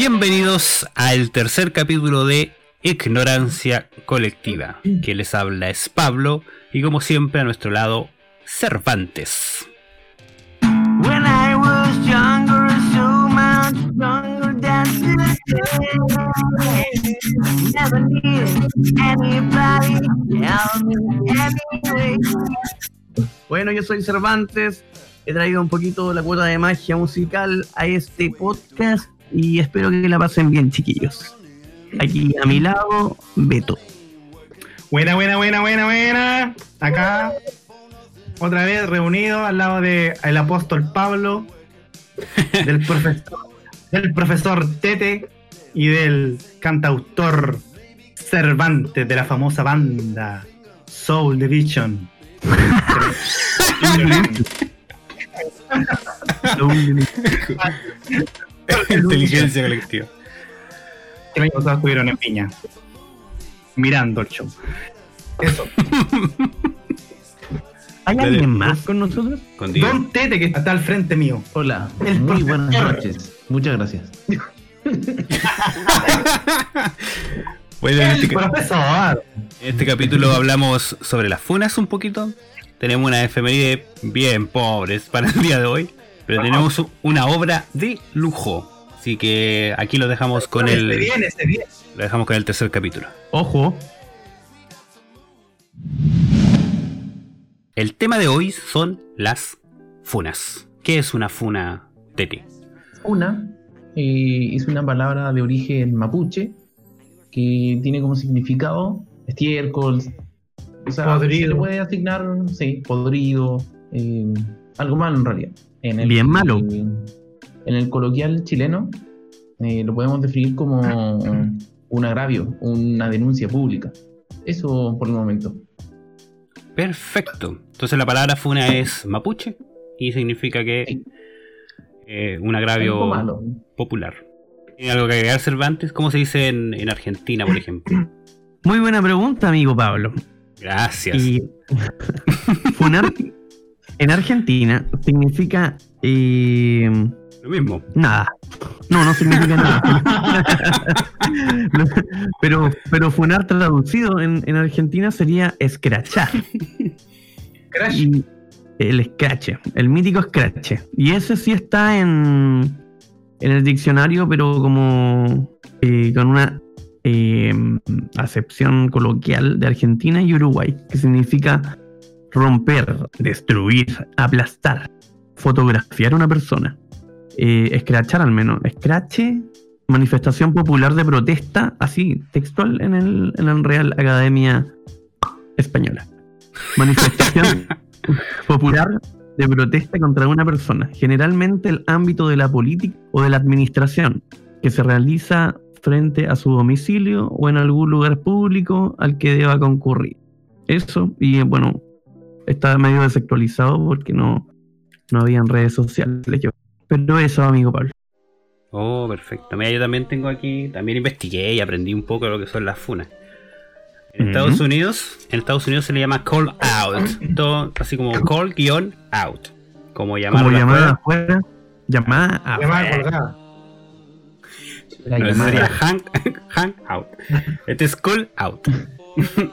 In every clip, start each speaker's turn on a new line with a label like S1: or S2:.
S1: Bienvenidos al tercer capítulo de Ignorancia Colectiva. Que les habla es Pablo y como siempre a nuestro lado Cervantes.
S2: When I was younger, so much younger than today. Never needed anybody tell me anyway.
S3: Bueno, yo soy Cervantes. He traído un poquito la cuota de magia musical a este podcast y espero que la pasen bien, chiquillos. Aquí a mi lado, Beto.
S4: Buena, buena, buena, buena, buena. Acá, otra vez reunido al lado del el apóstol Pablo, del profesor, del profesor Tete y del cantautor Cervantes de la famosa banda Soul Division.
S1: Inteligencia colectiva.
S4: que el año pasado estuvieron en Piña, mirando el show. Eso.
S3: ¿Hay
S1: Dale.
S3: alguien más con nosotros?
S1: Contigo.
S4: Don Tete que está al frente mío.
S5: Hola,
S4: El
S5: muy
S4: profesor.
S5: buenas noches. Muchas gracias.
S1: Bueno, en este, en este capítulo hablamos sobre las funas un poquito. Tenemos una efeméride bien pobres para el día de hoy. Pero tenemos una obra de lujo. Así que aquí lo dejamos con el.
S4: Se viene, se viene.
S1: Lo dejamos con el tercer capítulo.
S3: Ojo.
S1: El tema de hoy son las funas. ¿Qué es una funa, Tete?
S5: Una eh, es una palabra de origen mapuche que tiene como significado estiércol. O sea,
S4: Podrido.
S5: se le puede asignar, sí, podrido, eh, algo malo en realidad. En
S3: Bien malo.
S5: En el coloquial chileno eh, lo podemos definir como un agravio, una denuncia pública. Eso por el momento.
S1: Perfecto. Entonces la palabra funa es mapuche y significa que
S5: Sí.
S1: eh, un agravio
S5: malo.
S1: popular. ¿Tiene algo que agregar Cervantes? ¿Cómo se dice en, en Argentina, por ejemplo?
S3: Muy buena pregunta, amigo Pablo.
S1: Gracias.
S3: Y funar en Argentina significa eh,
S1: Lo mismo.
S3: nada. No, no significa nada. pero, pero funar traducido en, en Argentina sería escrachar.
S4: Crash.
S3: Y el scratch, el mítico scratch. Y ese sí está en, en el diccionario, pero como eh, con una eh, acepción coloquial de Argentina y Uruguay, que significa romper, destruir, aplastar, fotografiar a una persona. Eh, escrachar al menos. Scratch, manifestación popular de protesta, así, textual en el, en el Real Academia Española. Manifestación popular de protesta contra una persona, generalmente el ámbito de la política o de la administración, que se realiza frente a su domicilio o en algún lugar público al que deba concurrir. Eso, y bueno, está medio desactualizado porque no, no habían redes sociales. yo- Pero eso, amigo Pablo.
S1: Oh, perfecto. Mira, yo también tengo aquí, también investigué y aprendí un poco de lo que son las funas. En. Estados Unidos, en Estados Unidos se le llama call out. Todo así como call guion out. Como llamar
S3: Como llamada
S1: fuera.
S3: afuera, llamada afuera.
S4: Llamada colgada.
S5: La
S1: No,
S5: llamada-
S1: sería hang, hang out. Este es call out.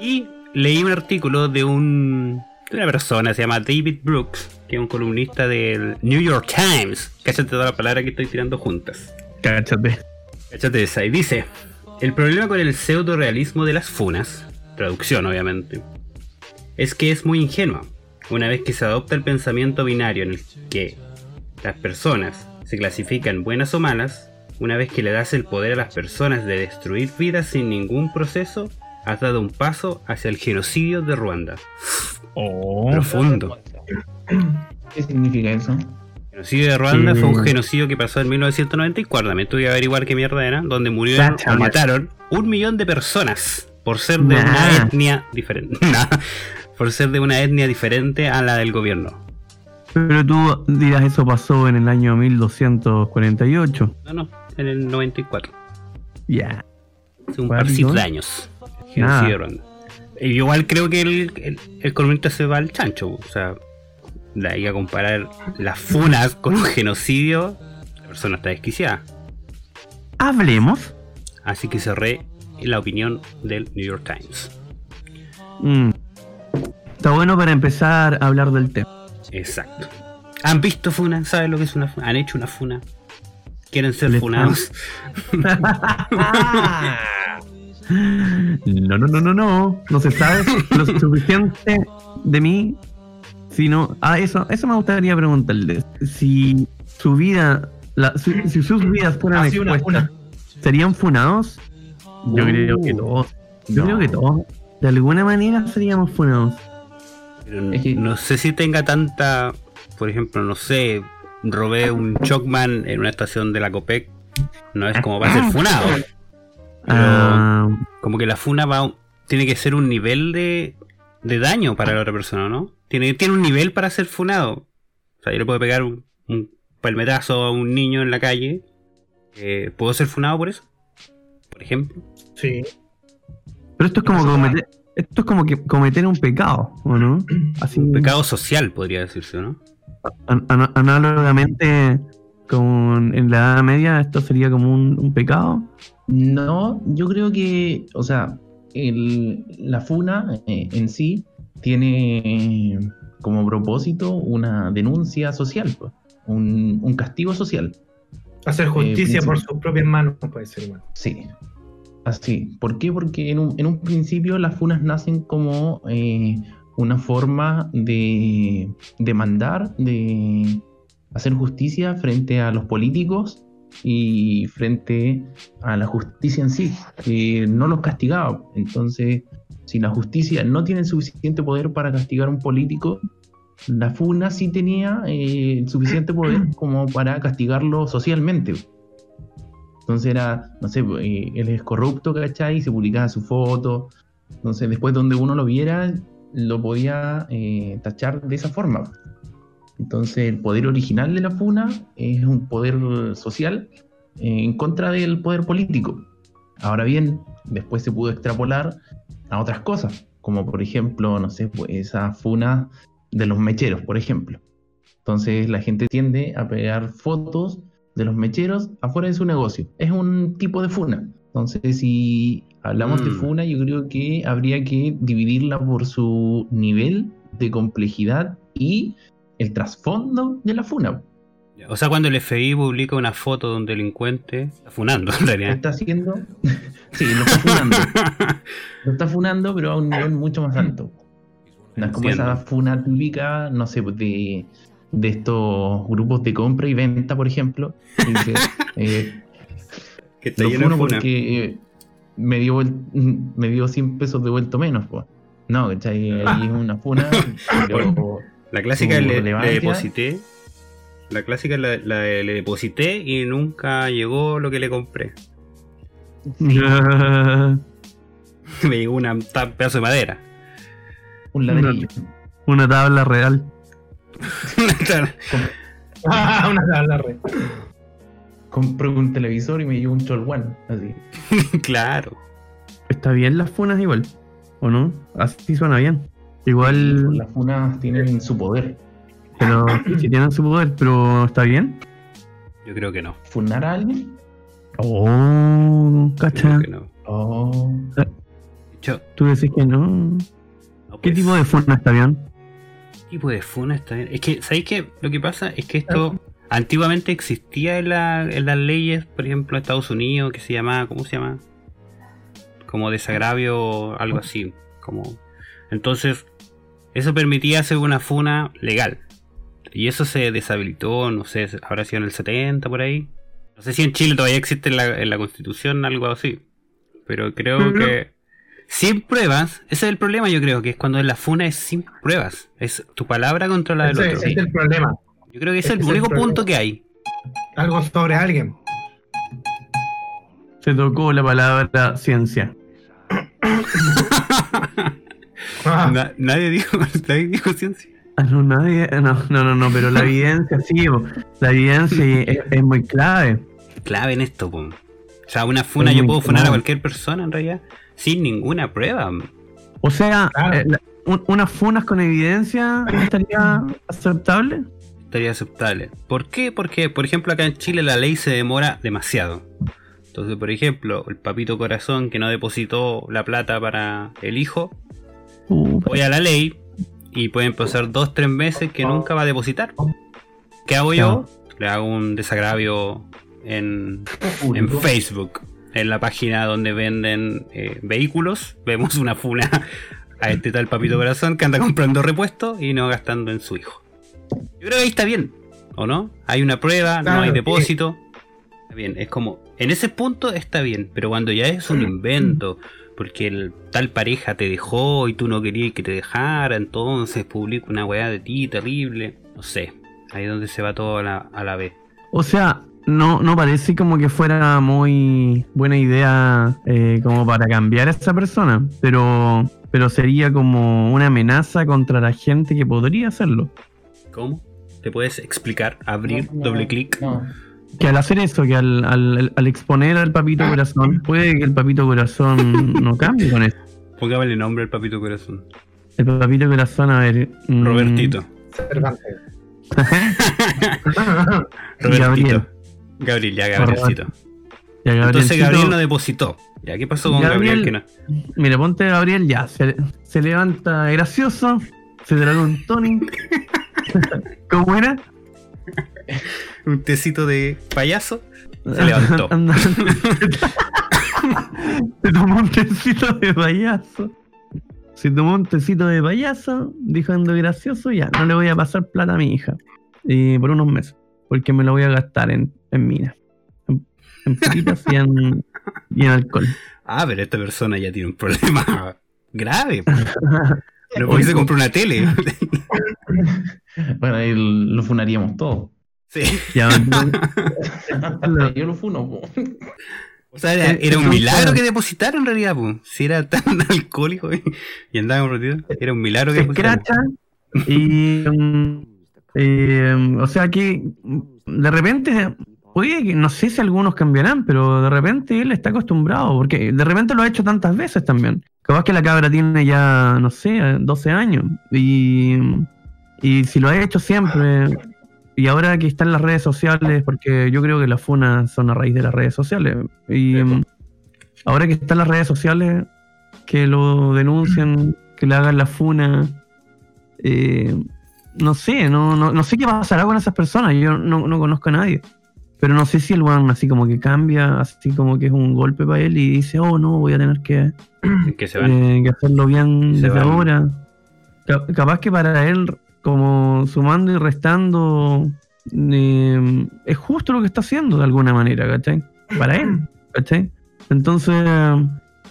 S1: y leí un artículo de un de una persona, se llama David Brooks, que es un columnista del New York Times. Cállate toda la palabra que estoy tirando juntas.
S3: Cáchate.
S1: Cállate esa. Y dice: El problema con el pseudo realismo de las funas, traducción obviamente, es que es muy ingenua. Una vez que se adopta el pensamiento binario en el que las personas se clasifican buenas o malas, una vez que le das el poder a las personas de destruir vidas sin ningún proceso, has dado un paso hacia el genocidio de Ruanda.
S3: Oh.
S1: Profundo.
S5: ¿Qué significa eso?
S1: El genocidio de Ruanda fue un genocidio que pasó en 1994. También tuve que averiguar qué mierda era, donde murieron o mataron un millón de personas por ser de una etnia diferente. Nah. por ser de una etnia diferente a la del gobierno.
S3: Pero tú dirás, eso pasó en el año 1248.
S1: No, no, en el 94.
S3: Ya.
S1: Hace un
S3: ¿Cuál,
S1: parcito
S3: no?
S1: de años. Y igual creo que el, el, el se va al chancho. O sea, de ahí a comparar las funas con un genocidio, la persona está desquiciada.
S3: hablemos.
S1: Así que cerré la opinión del New York Times.
S3: Mm. Está bueno para empezar a hablar del tema.
S1: Exacto. ¿Han visto Funa? ¿Saben lo que es una Funa? ¿Han hecho una Funa? ¿Quieren ser funados?
S3: No, no, no, no, no. No se sabe lo suficiente de mí. Si no. Ah, eso, eso me gustaría preguntarles. Si su vida. la- su- si sus vidas fueran
S4: una
S3: expuestas, ¿serían funados? Yo
S1: Uh.
S3: creo que todos. Yo
S5: No.
S3: creo que todos. De alguna manera seríamos funados.
S1: Pero
S5: Es que-
S1: No sé si tenga tanta. Por ejemplo, no sé. Robé un Chocman en una estación de la Copec. No es como para ser funado. Pero
S3: Ah,
S1: como que la funa va. Tiene que ser un nivel de, de daño para la otra persona, ¿no? Tiene, tiene un nivel para ser funado. O sea, yo le puedo pegar un, un palmetazo a un niño en la calle. Eh, ¿Puedo ser funado por eso? Por ejemplo.
S4: Sí.
S3: pero esto es como cometer. Esto es como que cometer un pecado, ¿o no? Así,
S1: Un pecado social, podría decirse, ¿no?
S3: an- an- análogamente con en la Edad Media, esto sería como un, un pecado.
S5: No, yo creo que, o sea, el- la funa eh, en sí tiene eh, como propósito una denuncia social, pues, un, un castigo social.
S4: Hacer justicia
S5: Eh,
S4: por
S5: principio.
S4: sus propias manos puede ser igual.
S5: Sí, así. ¿Por qué? Porque en un, en un principio las funas nacen como eh, una forma de demandar, de hacer justicia frente a los políticos y frente a la justicia en sí, que no los castigaba. Entonces, si la justicia no tiene el suficiente poder para castigar a un político, la FUNA sí tenía eh, el suficiente poder como para castigarlo socialmente. Entonces era, no sé, eh, él es corrupto, ¿cachai? Y se publicaba su foto. Entonces después donde uno lo viera, lo podía eh, tachar de esa forma. Entonces el poder original de la FUNA es un poder social eh, en contra del poder político. Ahora bien, después se pudo extrapolar a otras cosas, como por ejemplo, no sé, pues esa FUNA de los mecheros, por ejemplo. Entonces la gente tiende a pegar fotos de los mecheros afuera de su negocio. Es un tipo de funa. Entonces, si hablamos de
S1: Mm.
S5: funa, yo creo que habría que dividirla por su nivel de complejidad y el trasfondo de la funa.
S1: O sea, cuando el FBI publica una foto de un delincuente, está funando en realidad.
S5: está haciendo. sí, lo está funando. Lo está funando, pero a un nivel mucho más alto. No es como esa funa típica, no sé, de, de estos grupos de compra y venta, por ejemplo. que eh,
S1: que está
S5: lo
S1: lleno
S5: funo porque eh, me, dio, me dio 100 pesos de vuelto menos, pues. No, ¿cachai? Ahí es una funa, pero
S1: La clásica le, le deposité. La clásica la, la de le deposité y nunca llegó lo que le compré. Me llegó una- un pedazo de madera.
S5: un ladrillo.
S3: Una tabla real.
S4: Ah, una tabla red.
S5: Compré un televisor y me dio un Cholwan, así.
S1: claro.
S3: Está bien las funas igual, ¿o no? Así suena bien. Igual,
S5: Las funas tienen su poder.
S3: pero si tienen su poder, pero está bien.
S1: Yo creo que no.
S5: ¿Funar a alguien?
S3: Oh,
S1: Creo
S3: cacha.
S1: que no.
S5: Oh.
S3: Tú decís que no.
S1: no,
S3: ¿Qué tipo de funa está bien?
S1: tipo de funa está bien? Es que, ¿sabéis qué? Lo que pasa es que esto antiguamente existía en, la- en las leyes, por ejemplo, en Estados Unidos, que se llamaba, ¿cómo se llama? Como desagravio, algo así. Como... Entonces, eso permitía hacer una funa legal. Y eso se deshabilitó, no sé, habrá sido en el 70 por ahí. No sé si en Chile todavía existe en la, en la constitución algo así. Pero creo que sin pruebas, ese es el problema yo creo, que es cuando la funa es sin pruebas. Es tu palabra contra la del
S4: Ese,
S1: otro.
S4: ese es el problema.
S1: Yo creo que ese es
S4: ese
S1: el
S4: es el
S1: único punto que hay.
S4: Algo sobre alguien.
S3: Se tocó la palabra ciencia.
S4: Ah,
S1: Na- nadie dijo, nadie dijo ciencia.
S3: Ah, no, nadie, no, no, no, no, pero la evidencia sí, la evidencia es, es muy clave.
S1: Clave en esto, po. O sea, una funa
S3: Es
S1: yo puedo funar a cualquier persona en realidad sin ninguna prueba.
S3: O sea,
S4: Claro.
S3: eh, la- un- unas funas con evidencia estaría aceptable.
S1: Estaría aceptable. ¿Por qué? Porque, por ejemplo, acá en Chile la ley se demora demasiado. Entonces, por ejemplo, el papito corazón que no depositó la plata para el hijo, voy a la ley y pueden pasar dos, tres meses que nunca va a depositar. ¿Qué hago yo? Le hago un desagravio en, en Facebook, en la página donde venden eh, vehículos. Vemos una funa a este tal papito corazón que anda comprando repuestos y no gastando en su hijo. Yo creo que ahí está bien, ¿o no? Hay una prueba, no hay depósito. Está bien, es como, en ese punto está bien, pero cuando ya es un invento, porque el tal pareja te dejó y tú no querías que te dejara, entonces publica una weá de ti terrible, no sé, ahí es donde se va todo a la, a la vez.
S3: O sea, no, no parece como que fuera muy buena idea eh, como para cambiar a esa persona, pero, pero sería como una amenaza contra la gente que podría hacerlo.
S1: ¿Cómo? ¿Te puedes explicar? Abrir,
S5: No, no,
S1: doble clic.
S5: no.
S3: Que al hacer eso, que al, al- al exponer al papito corazón, puede que el papito corazón no cambie con eso.
S1: Pongámosle nombre al papito corazón.
S3: El papito corazón, a ver. mm,
S1: Robertito.
S4: Cervantes.
S1: Robertito.
S3: Gabriel.
S1: Gabriel, ya Gabrielcito.
S3: Ya,
S1: Entonces Gabriel no depositó. ¿Ya qué pasó con Gabriel?
S3: Gabriel-
S1: que no?
S3: Mira, ponte Gabriel, ya, se, se levanta gracioso, se traga un Tony. ¿Cómo era?
S1: Un tecito de payaso. Se levantó.
S3: Se tomó un tecito de payaso. Se tomó un tecito de payaso, dijo ando gracioso, ya, no le voy a pasar plata a mi hija. Y por unos meses, porque me lo voy a gastar en, en minas. En, en putitas y en, y en alcohol.
S1: Ah, pero esta persona ya tiene un problema grave. No porque se compró una tele.
S5: Bueno, ahí lo funaríamos todo.
S1: Sí.
S3: Ya,
S5: Yo lo funo. po.
S1: O sea, era, era un milagro que depositaron en realidad, pues. Si era tan alcohólico y, y andaba comprometido, era un milagro que
S3: se
S1: depositaron.
S3: y eh, o sea que mm, de repente que no sé si algunos cambiarán pero de repente él está acostumbrado porque de repente lo ha hecho tantas veces también capaz que la cabra tiene ya no sé 12 años y, y si lo ha hecho siempre y ahora que está en las redes sociales porque yo creo que las funas son a raíz de las redes sociales y
S5: Sí,
S3: mm, ahora que está en las redes sociales que lo denuncien, que le hagan la funa. eh, no sé, no, no, no sé qué pasará con esas personas. Yo no, no conozco a nadie. Pero no sé si el weón así como que cambia, así como que es un golpe para él y dice, oh no, voy a tener que,
S1: Que se van.
S3: eh, que hacerlo bien
S1: Se
S3: desde
S1: van.
S3: ahora. Ca- capaz que para él, como sumando y restando, eh, es justo lo que está haciendo de alguna manera, ¿cachai? Para él, ¿cachai? Entonces,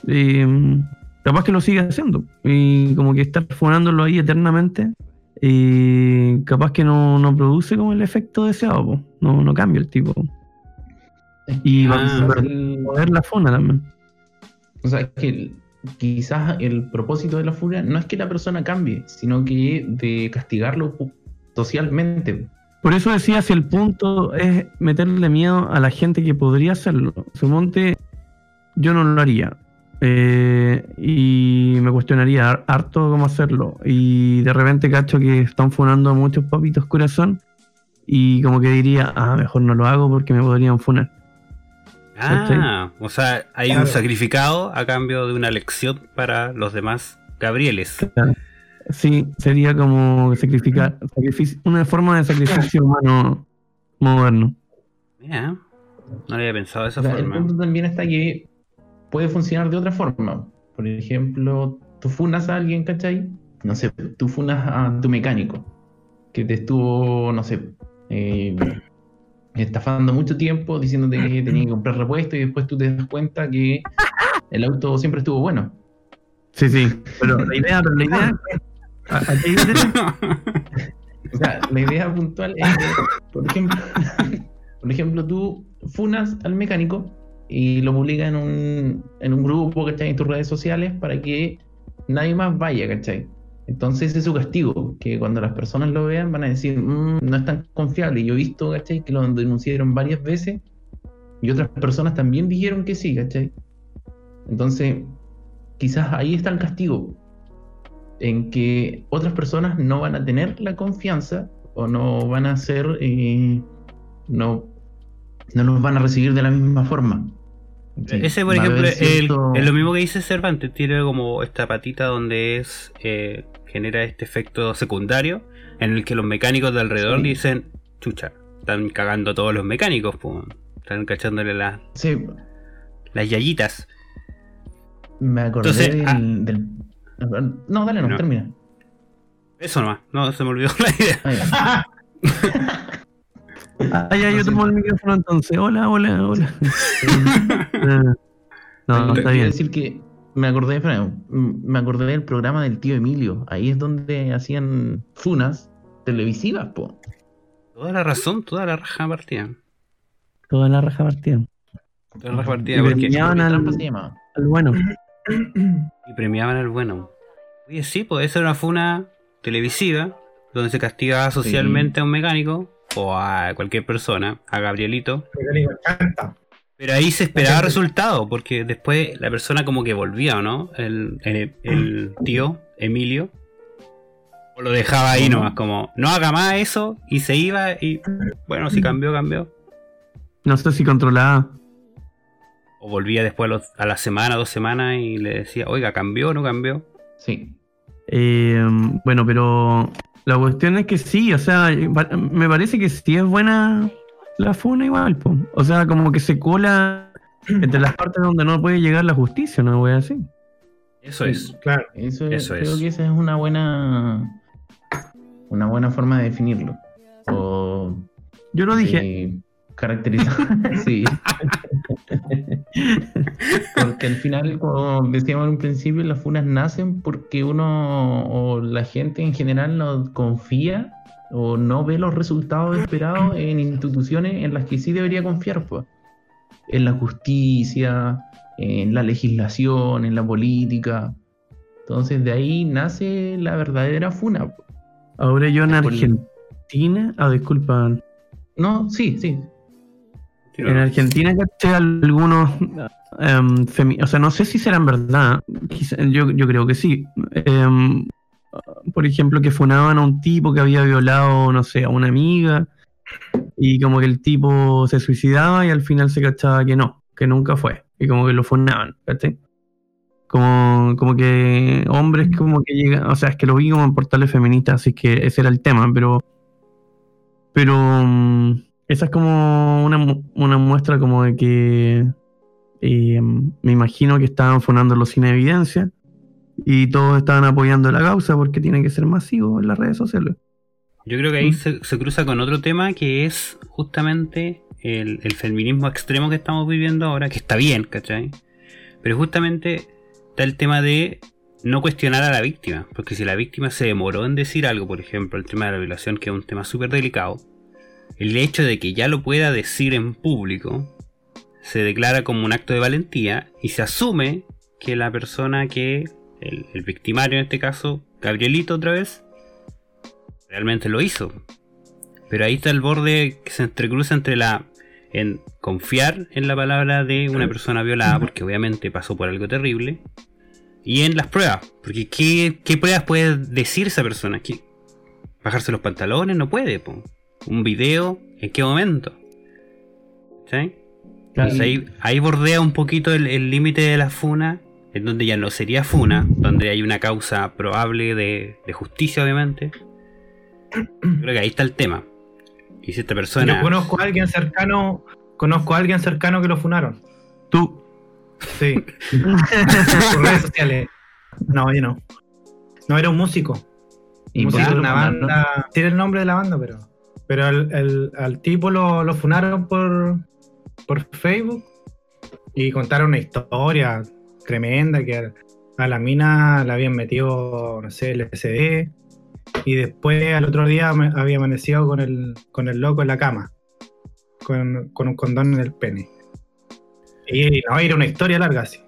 S3: eh, capaz que lo sigue haciendo y como que estar funándolo ahí eternamente y capaz que no, no produce como el efecto deseado, po. no, no cambia el tipo. Y
S1: Ah.
S3: va a poder la funa también.
S5: O sea, es que quizás el propósito de la furia no es que la persona cambie, sino que de castigarlo socialmente.
S3: Por eso decía si el punto es meterle miedo a la gente que podría hacerlo. Sumonte, yo no lo haría. Eh, y me cuestionaría har- harto cómo hacerlo. Y de repente cacho que están funando a muchos papitos corazón. Y como que diría, ah, mejor no lo hago porque me podrían funar.
S1: Ah, o sea, hay un sacrificado a cambio de una lección para los demás Gabrieles.
S3: Sí, sería como sacrificar, sacrificio- una forma de sacrificio humano moderno.
S1: Mira, no lo había pensado de esa
S5: O sea, el
S1: forma.
S5: punto también está que puede funcionar de otra forma. Por ejemplo, tú funas a alguien, ¿cachai? No sé, tú funas a tu mecánico, que te estuvo, no sé, eh, estafando mucho tiempo, diciéndote que tenía que comprar repuesto y después tú te das cuenta que el auto siempre estuvo bueno.
S3: Sí, sí, pero la idea, pero la idea, ¿a- a qué idea?
S5: O sea, la idea puntual es que, por ejemplo, por ejemplo, tú funas al mecánico y lo publicas en un, en un grupo, ¿cachai? En tus redes sociales para que nadie más vaya, ¿cachai? Entonces ese es su castigo, que cuando las personas lo vean van a decir, "Mm, no es tan confiable. Yo he visto, ¿cachai? Que lo denunciaron varias veces y otras personas también dijeron que sí, ¿cachai? Entonces, quizás ahí está el castigo, en que otras personas no van a tener la confianza o no van a ser, eh, no, no los van a recibir de la misma forma. Sí,
S1: Ese, por ejemplo,
S5: cierto-
S1: es lo mismo que dice Cervantes. Tiene como esta patita donde es eh, genera este efecto secundario en el que los mecánicos de alrededor
S5: Sí.
S1: dicen, chucha, están cagando a todos los mecánicos, po. están cachándole las
S5: Sí,
S1: las yayitas.
S5: me acordé
S1: Entonces,
S5: del,
S1: ah.
S5: del- No, dale, no,
S1: No.
S5: termina.
S1: Eso nomás, no, se me olvidó la idea.
S5: Ah, ya.
S3: Ah, ya, yo tomo el micrófono entonces. Hola, hola, hola. Ah, no,
S5: Quiero
S3: está bien.
S5: decir que me acordé, me acordé del programa del tío Emilio. Ahí es donde hacían funas televisivas, po.
S1: Toda la razón, toda la raja partida.
S3: Toda la raja partida.
S1: Toda la raja partida
S3: Y premiaban al, bueno.
S1: y premiaban al bueno. Oye, sí, pues esa era una funa televisiva donde se castigaba socialmente a un mecánico o a cualquier persona, a Gabrielito.
S4: Chanta.
S1: Pero ahí se esperaba resultado, porque después la persona como que volvía, ¿o no? El, el- el tío, Emilio. O lo dejaba ahí nomás, como, no haga más eso, y se iba, y bueno, si cambió, cambió.
S3: No sé si controlaba.
S1: O volvía después a, los- a la semana, dos semanas, y le decía, oiga, ¿cambió o no cambió?
S5: Sí.
S3: Eh, bueno, pero la cuestión es que sí, o sea, me parece que sí es buena la funa igual, po. O sea, como que se cola entre las partes donde no puede llegar la justicia, ¿no? Voy a decir.
S1: Eso es.
S4: Claro.
S5: Eso,
S1: Eso
S5: creo
S1: es.
S5: que esa es una buena una buena forma de definirlo. O
S3: Yo lo dije.
S5: caracterizar. sí. porque al final, como decíamos en un principio, las funas nacen porque uno o la gente en general no confía o no ve los resultados esperados en instituciones en las que sí debería confiar, pues. En la justicia, en la legislación, en la política. Entonces de ahí nace la verdadera funa. po.
S3: Ahora yo en Argentina. Ah, disculpa.
S5: No, sí, sí.
S3: En Argentina caché algunos. femi- o sea, no sé si serán verdad. quizá- yo, yo creo que sí. Em, por ejemplo, que funaban a un tipo que había violado, no sé, a una amiga. Y como que el tipo se suicidaba y al final se cachaba que no, que nunca fue. Y como que lo funaban, ¿cachai? Como, como que hombres como que llegan, o sea, es que lo vi como en portales feministas, así que ese era el tema, pero pero mm, esa es como una, una muestra como de que eh, me imagino que estaban fundándolo sin evidencia y todos estaban apoyando la causa porque tiene que ser masivo en las redes sociales.
S1: Yo creo que ahí se, se cruza con otro tema que es justamente el, el feminismo extremo que estamos viviendo ahora, que está bien, ¿cachai? Pero justamente está el tema de no cuestionar a la víctima, porque si la víctima se demoró en decir algo, por ejemplo, el tema de la violación, que es un tema súper delicado, el hecho de que ya lo pueda decir en público se declara como un acto de valentía y se asume que la persona que, el, el victimario en este caso, Gabrielito otra vez, realmente lo hizo. Pero ahí está el borde que se entrecruza entre la en confiar en la palabra de una persona violada, porque obviamente pasó por algo terrible, y en las pruebas, porque ¿qué, qué pruebas puede decir esa persona? ¿Qué- ¿Bajarse los pantalones? No puede, po. ¿Un video? ¿En qué momento? ¿Sí? Entonces ahí, ahí bordea un poquito el el límite de la funa, en donde ya no sería funa, donde hay una causa probable de, de justicia, obviamente. Creo que ahí está el tema. Y si esta persona.
S4: Yo conozco a alguien cercano, conozco a alguien cercano que lo funaron.
S3: Tú,
S4: Sí. Por redes sociales. No, yo no. No, era un músico.
S5: Y
S4: músico
S5: por
S4: de una banda. Tiene el nombre de la banda, pero. Pero al, el- al tipo lo, lo funaron por, por Facebook y contaron una historia tremenda que a, la mina la habían metido, no sé, LSD y después al otro día había amanecido con el, con el loco en la cama, con, con un condón en el pene. Y no, era una historia larga así.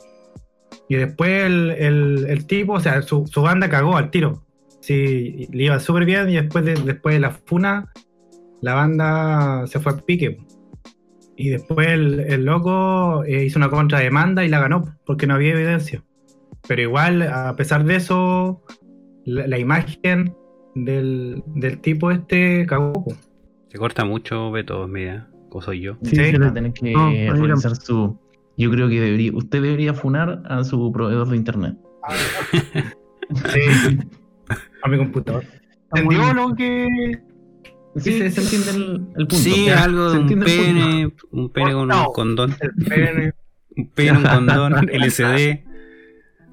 S4: Y después el, el- el tipo, o sea, su, su banda cagó al tiro. Sí, le iba súper bien y después de, después de la funa, la banda se fue a pique. Y después el, el loco eh, hizo una contrademanda y la ganó porque no había evidencia. Pero igual, a pesar de eso, la, la imagen del, del tipo este cagó.
S1: Se corta mucho, Beto, mira, o soy yo.
S3: Sí,
S5: Sí, tener que
S3: No,
S5: realizar su Yo creo que debería, usted debería funar a su proveedor de internet.
S4: Sí. A mi computador. ¿Entendió lo que.?
S5: Sí, se, se entiende el, el punto.
S1: Sí,
S5: Ya,
S1: algo de un pene, un pene con un condón.
S4: El pene.
S1: Un pene, un condón, LCD.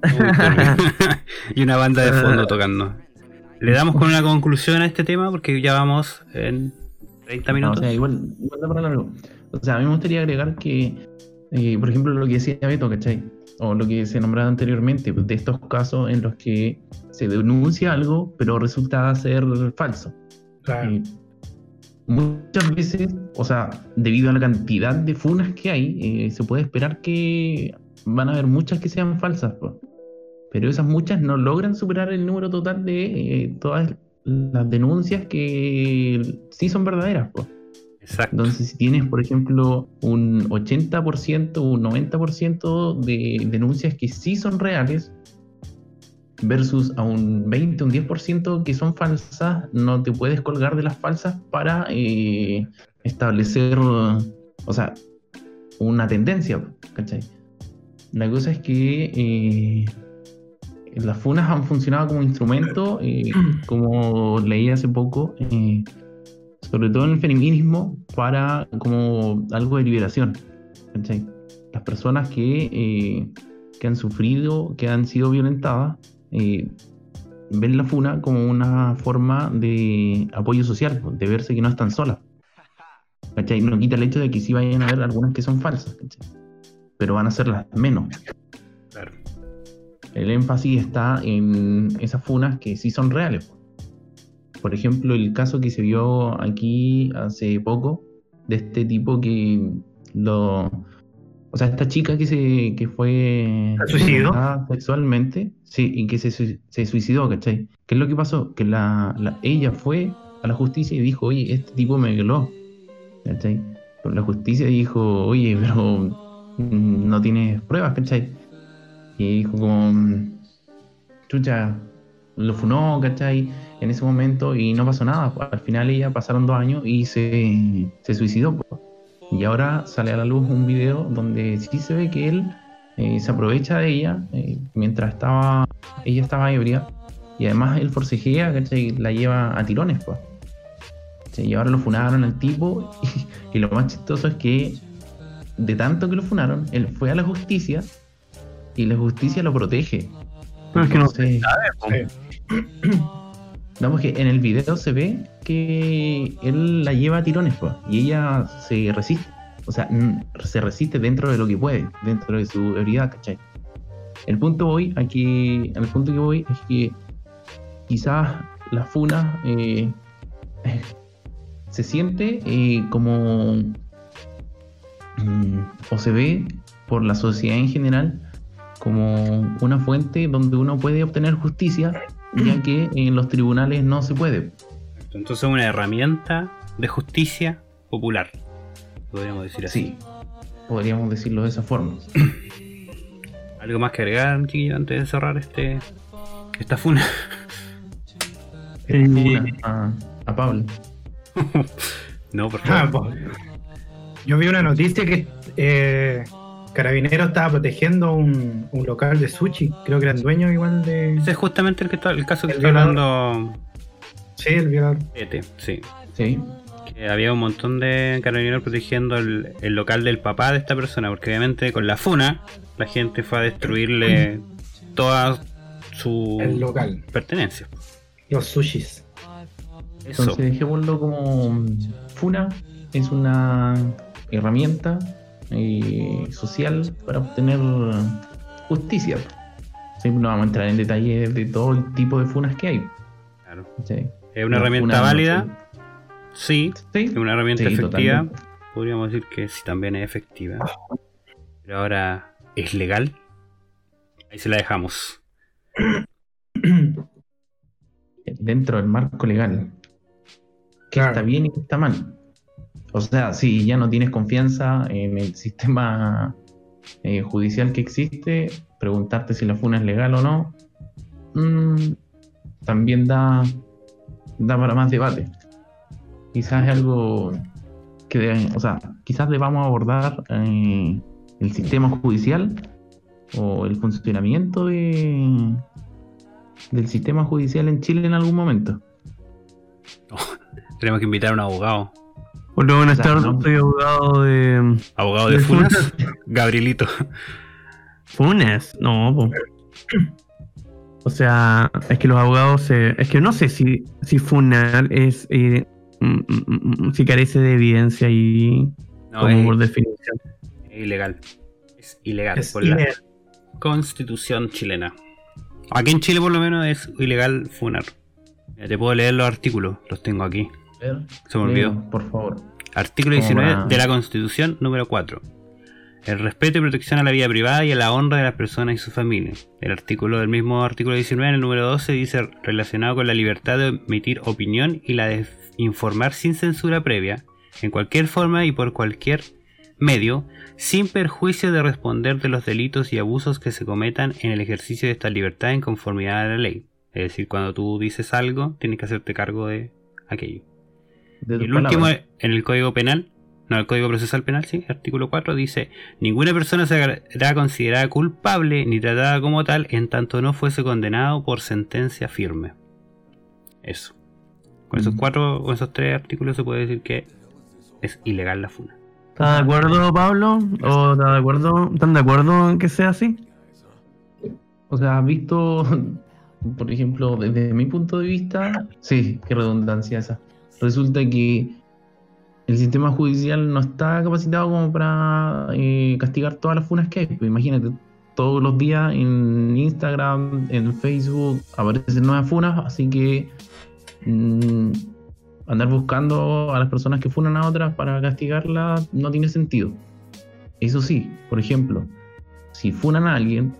S1: Y una banda de fondo tocando. Le damos con una conclusión a este tema porque ya vamos en 30
S5: No,
S1: minutos.
S5: o sea, igual, igual da para largo. O sea, a mí me gustaría agregar que, eh, por ejemplo, lo que decía Beto, ¿cachai? O lo que se nombraba anteriormente, pues, de estos casos en los que se denuncia algo, pero resulta ser falso.
S4: Claro.
S5: Eh, muchas veces, o sea, debido a la cantidad de funas que hay, eh, se puede esperar que van a haber muchas que sean falsas, pero esas muchas no logran superar el número total de eh, todas las denuncias que sí son verdaderas.
S1: Exacto.
S5: Entonces, si tienes, por ejemplo, un 80%, un 90% de denuncias que sí son reales, versus a un 20, un 10% que son falsas, no te puedes colgar de las falsas para eh, establecer, o sea, una tendencia, ¿cachai? La cosa es que eh, las funas han funcionado como instrumento, eh, como leí hace poco, sobre todo en el feminismo, para como algo de liberación. ¿cachai? Las personas que, que han sufrido, que han sido violentadas, eh, ven la funa como una forma de apoyo social, de verse que no están solas. ¿cachai? No quita el hecho de que sí vayan a haber algunas que son falsas, ¿cachai? pero van a ser las menos.
S1: Claro.
S5: El énfasis está en esas funas que sí son reales. Por ejemplo, el caso que se vio aquí hace poco, de este tipo que lo. O sea, esta chica que se que fue
S4: ¿Se suicidó?
S5: sexualmente, sí, y que se, se suicidó, ¿cachai? ¿Qué es lo que pasó? Que la, la- ella fue a la justicia y dijo, oye, este tipo me violó, ¿cachai? Pero la justicia dijo, oye, pero mm, no tienes pruebas, ¿cachai? Y dijo como, mm, chucha, lo funó, ¿cachai? En ese momento y no pasó nada. pues. Al final ella pasaron dos años y se, se suicidó. pues. Y ahora sale a la luz un video donde sí se ve que él eh, se aprovecha de ella eh, mientras estaba ella estaba ebria. Y además él forcejea, ¿cachai? La lleva a tirones, pues. Y ahora lo funaron al tipo. Y, y lo más chistoso es que de tanto que lo funaron, él fue a la justicia y la justicia lo protege.
S3: No, es que no
S4: Sí.
S5: Vamos que en el video se ve que él la lleva a tirones, pues, y ella se resiste. O sea, se resiste dentro de lo que puede, dentro de su ebriedad, ¿cachai? El punto voy, aquí, al punto que voy es que quizás la funa eh, se siente eh, como mm, o se ve por la sociedad en general como una fuente donde uno puede obtener justicia ya que en los tribunales no se puede.
S1: Entonces es una herramienta de justicia popular. Podríamos decir así.
S5: Sí, podríamos decirlo de esa forma.
S1: ¿Algo más que agregar, chiquillo, antes de cerrar este esta funa?
S3: Eh,
S5: Una a, a Pablo.
S1: no, por
S4: Ah,
S1: favor.
S4: pues. Yo vi una noticia que eh, Carabinero estaba protegiendo un, un local de sushi. Creo que eran dueños igual de.
S1: Ese es justamente el, que está, el caso que
S4: El
S1: está
S4: violador.
S1: hablando
S4: Sí, el violador.
S1: Ete, sí.
S5: Sí,
S1: Que había un montón de carabineros protegiendo el, el local del papá de esta persona, porque obviamente con la funa la gente fue a destruirle toda su
S4: El local.
S1: pertenencia.
S4: Los sushis.
S1: Eso.
S5: entonces dejémoslo como Funa es una herramienta eh, social para obtener justicia. Sí, no vamos a entrar en detalle de todo el tipo de funas que hay.
S1: claro.
S5: ¿sí?
S1: Es una herramienta
S5: no
S1: válida, sí.
S5: Sí,
S1: Es una herramienta
S5: Sí,
S1: efectiva.
S5: totalmente.
S1: Podríamos decir que sí también es efectiva. Pero ahora, ¿es legal? Ahí se la dejamos.
S5: dentro del marco legal. ¿Qué
S4: Claro.
S5: está bien y qué está mal? O sea, si ya no tienes confianza en el sistema eh, judicial que existe, preguntarte si la funa es legal o no, mm, también da, da para más debate. Quizás es algo que, o sea, quizás debamos abordar eh, el sistema judicial o el funcionamiento de, del sistema judicial en Chile en algún momento.
S1: Tenemos que invitar a un abogado.
S3: Hola, buenas tardes,
S5: no-
S3: soy abogado de
S1: ¿Abogado de
S3: De
S1: Funas? Gabrielito.
S3: Funes. No, po. O sea, es que los abogados se- Es que no sé si, si Funal es. eh, mm, mm, mm, si carece de evidencia y.
S1: No,
S3: como
S1: es,
S3: por definición.
S1: es ilegal. Es ilegal
S4: Es
S1: por la
S4: ilegal.
S1: constitución chilena. Aquí en Chile por lo menos es ilegal funar. Te puedo leer los artículos, los tengo aquí.
S5: Ver,
S1: Se me olvidó.
S5: Leo, por favor.
S1: Artículo
S5: Como
S1: 19
S5: para-
S1: de la Constitución número 4. El respeto y protección a la vida privada y a la honra de las personas y su familia. El artículo del mismo artículo 19, en el número 12, dice relacionado con la libertad de emitir opinión y la de informar sin censura previa, en cualquier forma y por cualquier medio, sin perjuicio de responder de los delitos y abusos que se cometan en el ejercicio de esta libertad en conformidad a la ley. Es decir, cuando tú dices algo, tienes que hacerte cargo de aquello.
S5: De
S1: el último, en el Código Penal, no, el Código Procesal Penal, sí, artículo 4 dice, ninguna persona será considerada culpable ni tratada como tal en tanto no fuese condenado por sentencia firme. Eso. Con esos cuatro, con esos tres artículos se puede decir que es ilegal la funa.
S3: ¿Estás de acuerdo, Pablo? ¿O estás de acuerdo? ¿Están de acuerdo en que sea así?
S5: O sea, visto, por ejemplo, desde mi punto de vista, sí, qué redundancia esa. Resulta que el sistema judicial no está capacitado como para eh, castigar todas las funas que hay. Pues imagínate, todos los días en Instagram, en Facebook, aparecen nuevas funas, así que mm, andar buscando a las personas que funan a otras para castigarlas no tiene sentido. Eso sí, por ejemplo, si funan a alguien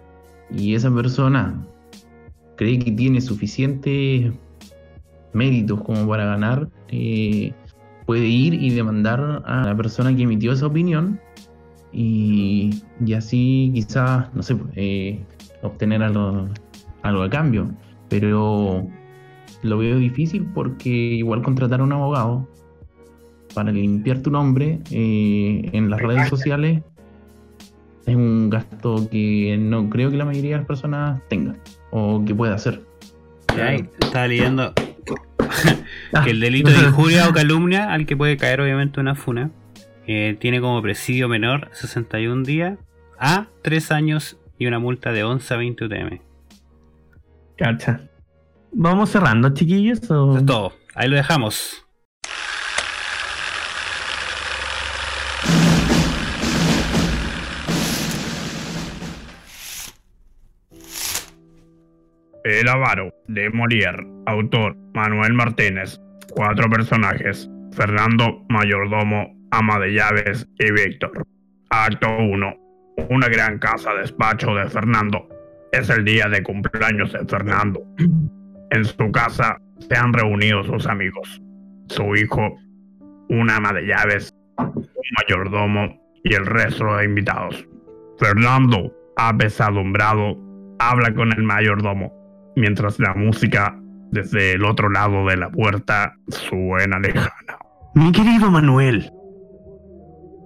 S5: y esa persona cree que tiene suficientes méritos como para ganar, eh, puede ir y demandar a la persona que emitió esa opinión y, y así quizás, no sé, eh, obtener algo, algo a cambio. Pero lo veo difícil porque igual contratar a un abogado para limpiar tu nombre eh, en las redes sociales es un gasto que no creo que la mayoría de las personas tengan o que pueda hacer.
S1: Ya, y Estaba leyendo que el delito de injuria o calumnia al que puede caer obviamente una funa eh, tiene como presidio menor 61 días a 3 años y una multa de 11 a 20 UTM.
S3: Cacha. ¿Vamos cerrando, chiquillos? o-
S1: Eso es todo. Ahí lo dejamos.
S6: El avaro de Molière, autor Manuel Martínez. Cuatro personajes: Fernando, mayordomo, ama de llaves y Víctor. Acto 1. Una gran casa despacho de Fernando. Es el día de cumpleaños de Fernando. En su casa se han reunido sus amigos, su hijo, una ama de llaves, un mayordomo y el resto de invitados. Fernando, apesadumbrado, habla con el mayordomo mientras la música desde el otro lado de la puerta suena lejana.
S3: Mi querido Manuel,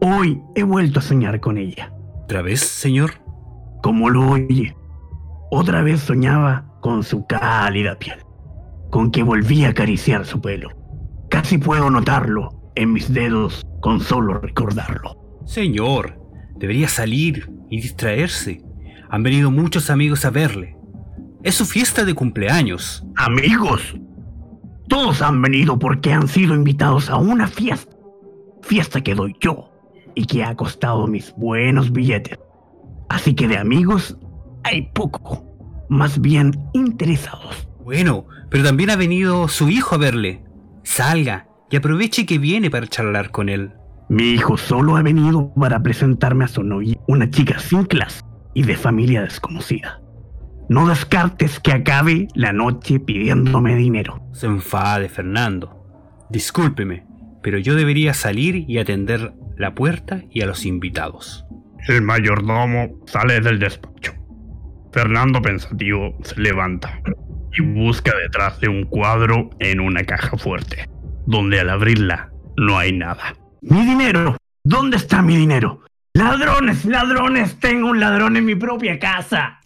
S3: hoy he vuelto a soñar con ella.
S1: ¿Otra vez, señor?
S3: Como lo oye, otra vez soñaba con su cálida piel, con que volvía a acariciar su pelo. Casi puedo notarlo en mis dedos con solo recordarlo.
S1: Señor, debería salir y distraerse. Han venido muchos amigos a verle. Es su fiesta de cumpleaños.
S3: Amigos, todos han venido porque han sido invitados a una fiesta. Fiesta que doy yo y que ha costado mis buenos billetes. Así que de amigos hay poco, más bien interesados.
S1: Bueno, pero también ha venido su hijo a verle. Salga y aproveche que viene para charlar con él.
S3: Mi hijo solo ha venido para presentarme a su novia, una chica sin clase y de familia desconocida. No descartes que acabe la noche pidiéndome dinero.
S1: Se enfade, Fernando. Discúlpeme, pero yo debería salir y atender la puerta y a los invitados.
S6: El mayordomo sale del despacho. Fernando pensativo se levanta y busca detrás de un cuadro en una caja fuerte, donde al abrirla no hay nada.
S3: Mi dinero. ¿Dónde está mi dinero? ¡Ladrones, ladrones! ¡Tengo un ladrón en mi propia casa!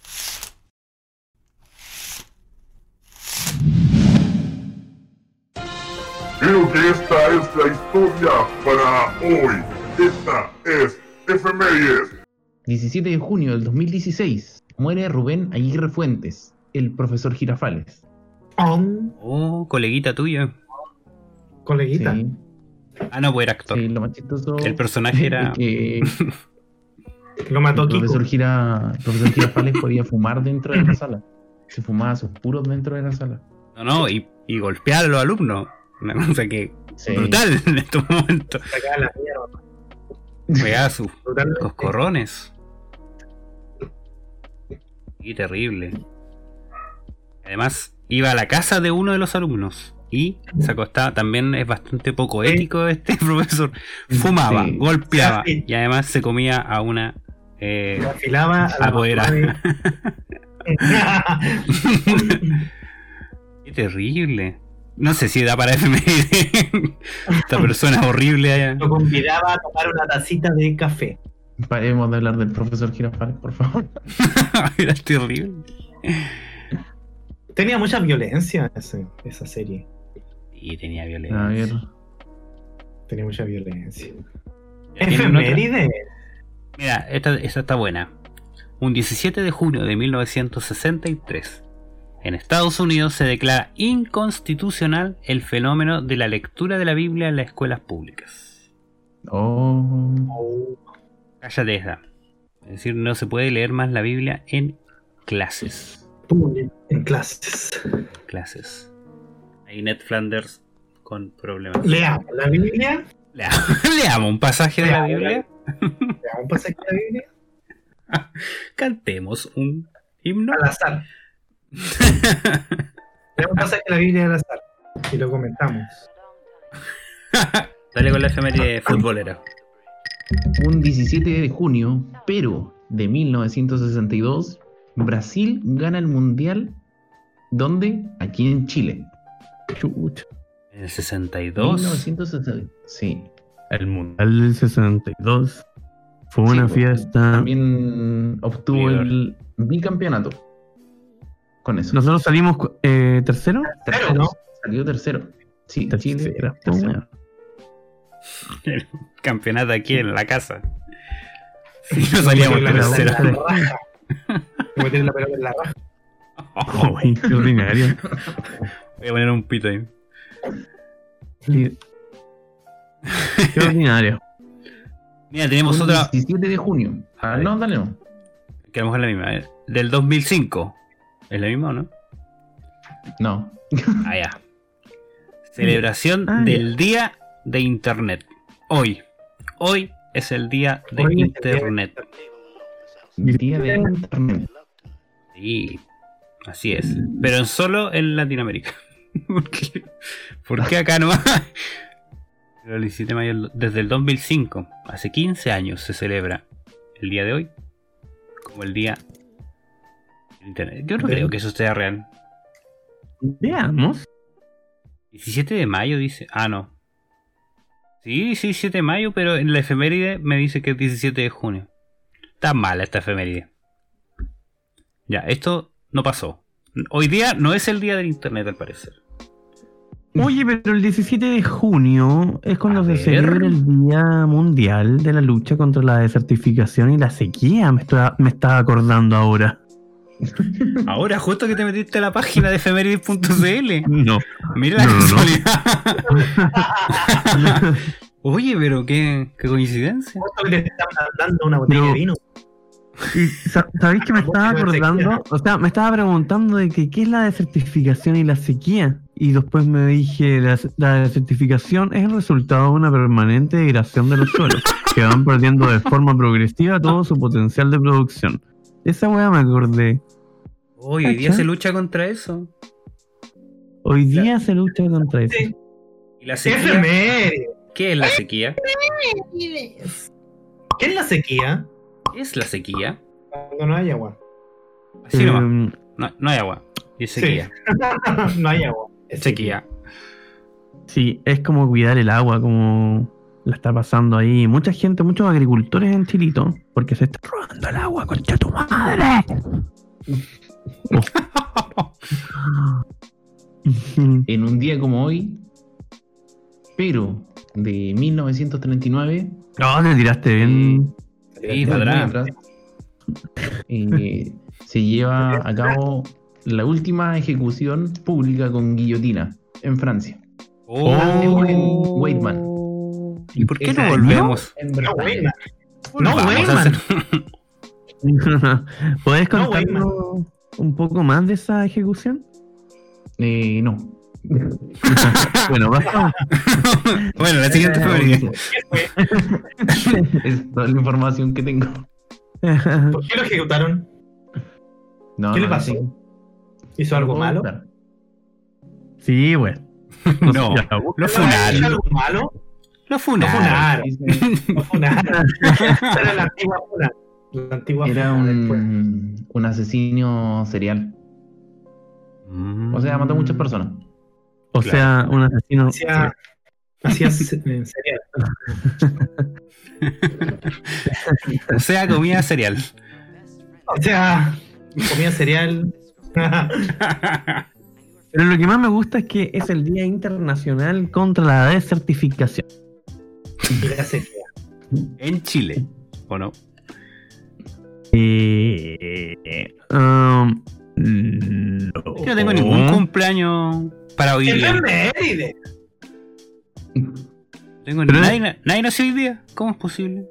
S7: Creo que esta es la historia para hoy. Esta es Efemérides.
S5: 17 de junio del 2016. Muere Rubén Aguirre Fuentes, el profesor Girafales.
S1: Oh, coleguita tuya.
S4: coleguita.
S5: Sí,
S1: Ah, no, pues era actor.
S5: sí, lo más chistoso.
S1: El personaje era.
S5: que
S4: Lo mató
S5: el
S4: Kiko.
S5: profesor, Gira, el profesor Girafales podía fumar dentro de la sala. Se fumaba sus puros dentro de la sala.
S1: No, no, y, y golpear a los alumnos. Una cosa que
S5: Sí.
S1: brutal en estos momentos.
S4: Sacaba la mierda.
S1: Pegaba sus coscorrones. Y terrible. Además, iba a la casa de uno de los alumnos. Y se acostaba. También es bastante poco ético este profesor. Fumaba,
S5: Sí.
S1: golpeaba.
S4: Sí.
S1: Y además se comía a una. eh,
S4: afilaba a
S1: apoderada. Qué terrible. No sé si da para efeméride. Esta persona horrible allá.
S4: Lo convidaba a tomar una tacita de café.
S5: Paremos de hablar del profesor Girafales, por favor.
S1: Era terrible.
S4: Tenía mucha violencia ese- esa serie.
S1: Y tenía
S5: A ver.
S1: violencia.
S4: Tenía mucha violencia. Efeméride.
S1: Mira, esta, esta está buena. Un 17 de junio de 1963, en Estados Unidos se declara inconstitucional el fenómeno de la lectura de la Biblia en las escuelas públicas.
S5: Oh.
S1: Cállate esa. Es decir, no se puede leer más la Biblia en clases.
S4: en clases.
S1: Clases. Ahí Ned Flanders con problemas.
S4: Leamos la Biblia.
S1: Leamos, leamos un pasaje de la. Biblia.
S4: Leamos un pasaje de la Biblia.
S1: Cantemos un himno.
S4: Al azar. Leamos un pasaje de la Biblia al azar. Y lo comentamos.
S1: Dale con la efeméride futbolera.
S5: Un 17 de junio, pero de 1962, Brasil gana el mundial. ¿Dónde? Aquí en Chile.
S3: Chucha.
S1: En el 62.
S5: 1962. Sí.
S3: El Mundial del 62 fue una
S5: Sí, pues,
S3: fiesta.
S5: También obtuvo el bicampeonato. Con eso.
S3: Nosotros salimos eh, tercero.
S4: Tercero, ¿no?
S5: Salió tercero. Sí, Chile.
S3: Tercera.
S5: tercero.
S1: El campeonato aquí en la casa. Si no salíamos tercero.
S4: la raja. Meter la pelota en la raja.
S3: Uy, qué ordinario.
S1: Voy a poner un pito ahí.
S3: Sí. Qué ordinario.
S1: Mira, tenemos
S5: Un
S1: otra.
S5: 17 de junio. Ah, no, dale no.
S1: Que a lo mejor es la misma. Del 2005. ¿Es la misma o no?
S5: No.
S1: Ah, ya. Celebración
S3: Ah, ya.
S1: del Día de Internet. Hoy. Hoy es el Día de
S4: Hoy es el día de
S1: Internet.
S5: Internet.
S1: Sí, así es. Pero solo en Latinoamérica. ¿Por qué, ¿Por qué acá no hay? Pero el 17 de mayo desde el 2005, hace 15 años, se celebra el día de hoy como el día Internet. Yo no creo que eso sea real.
S3: Veamos.
S1: 17 de mayo dice. Ah, no. Sí, sí, 7 de mayo, pero en la efeméride me dice que es 17 de junio. Está mala esta efeméride. Ya, esto no pasó. Hoy día no es el día del internet, al parecer.
S3: Oye, pero el 17 de junio es cuando
S1: A
S3: se
S1: ver.
S3: celebra el Día Mundial de la Lucha contra la Desertificación y la Sequía. Me, estoy- me estaba acordando ahora.
S1: Ahora, justo que te metiste a la página de efemérides.cl.
S3: No.
S1: Mira la
S3: No, no, no.
S1: casualidad. Oye, pero qué, qué coincidencia.
S4: Justo que te dando una botella
S3: No.
S4: de vino.
S3: Y sa- ¿Sabéis que me estaba
S4: Tampoco me
S3: acordando? O sea, me estaba preguntando de que qué es la desertificación y la sequía. Y después me dije, la, la desertificación es el resultado de una permanente degradación de los suelos, que van perdiendo de forma progresiva todo su potencial de producción. Esa weá me acordé.
S1: Hoy, hoy día se lucha contra eso.
S3: Hoy día se lucha contra eso.
S4: Sí.
S1: ¿Y la sequía? ¿Qué es la sequía?
S4: ¿Qué es la sequía?
S1: ¿Qué es la sequía?
S4: Cuando no hay agua.
S1: Así nomás.
S3: Em,
S1: No, no hay agua. Y es
S4: Sí.
S1: sequía.
S4: no hay agua. Es
S1: Sequía.
S3: sí, es como cuidar el agua, como la está pasando ahí mucha gente, muchos agricultores en Chilito, porque se está robando el agua, concha tu madre.
S5: En un día como hoy, pero de 1939,
S3: No, te tiraste bien.
S1: Para atrás.
S5: eh, se lleva a cabo la última ejecución pública con guillotina en Francia.
S1: Oh.
S5: en Weidman.
S1: ¿Y por qué no volvemos?
S4: No.
S1: Vamos
S4: No,
S3: ¿Podés
S4: No,
S3: contarnos un poco más de esa ejecución?
S5: Eh, no.
S3: bueno, basta.
S1: bueno, la siguiente efeméride.
S5: es toda la información que tengo.
S4: ¿Por qué lo ejecutaron?
S5: No,
S4: ¿Qué
S5: no,
S4: le pasó? ¿Hizo algo malo?
S3: sí, güey.
S1: No, lo
S4: ¿Hizo
S1: funaron.
S4: algo malo?
S1: Lo funaron.
S4: Lo funaron. Era la antigua funa. La antigua
S5: Era
S4: funa
S5: un, un asesino serial. O sea, mató a muchas personas.
S3: O sea, un asesino.
S4: Hacía, serial.
S1: O sea, comida cereal.
S4: O sea, comía cereal.
S3: Pero lo que más me gusta es que es el Día Internacional contra la Desertificación.
S4: Y la sequía.
S1: en Chile. ¿O no?
S3: Eh, um,
S1: Yo no tengo ningún cumpleaños para hoy día. Tengo
S3: Pero-
S1: nadie, nadie nació hoy día. ¿Cómo es posible?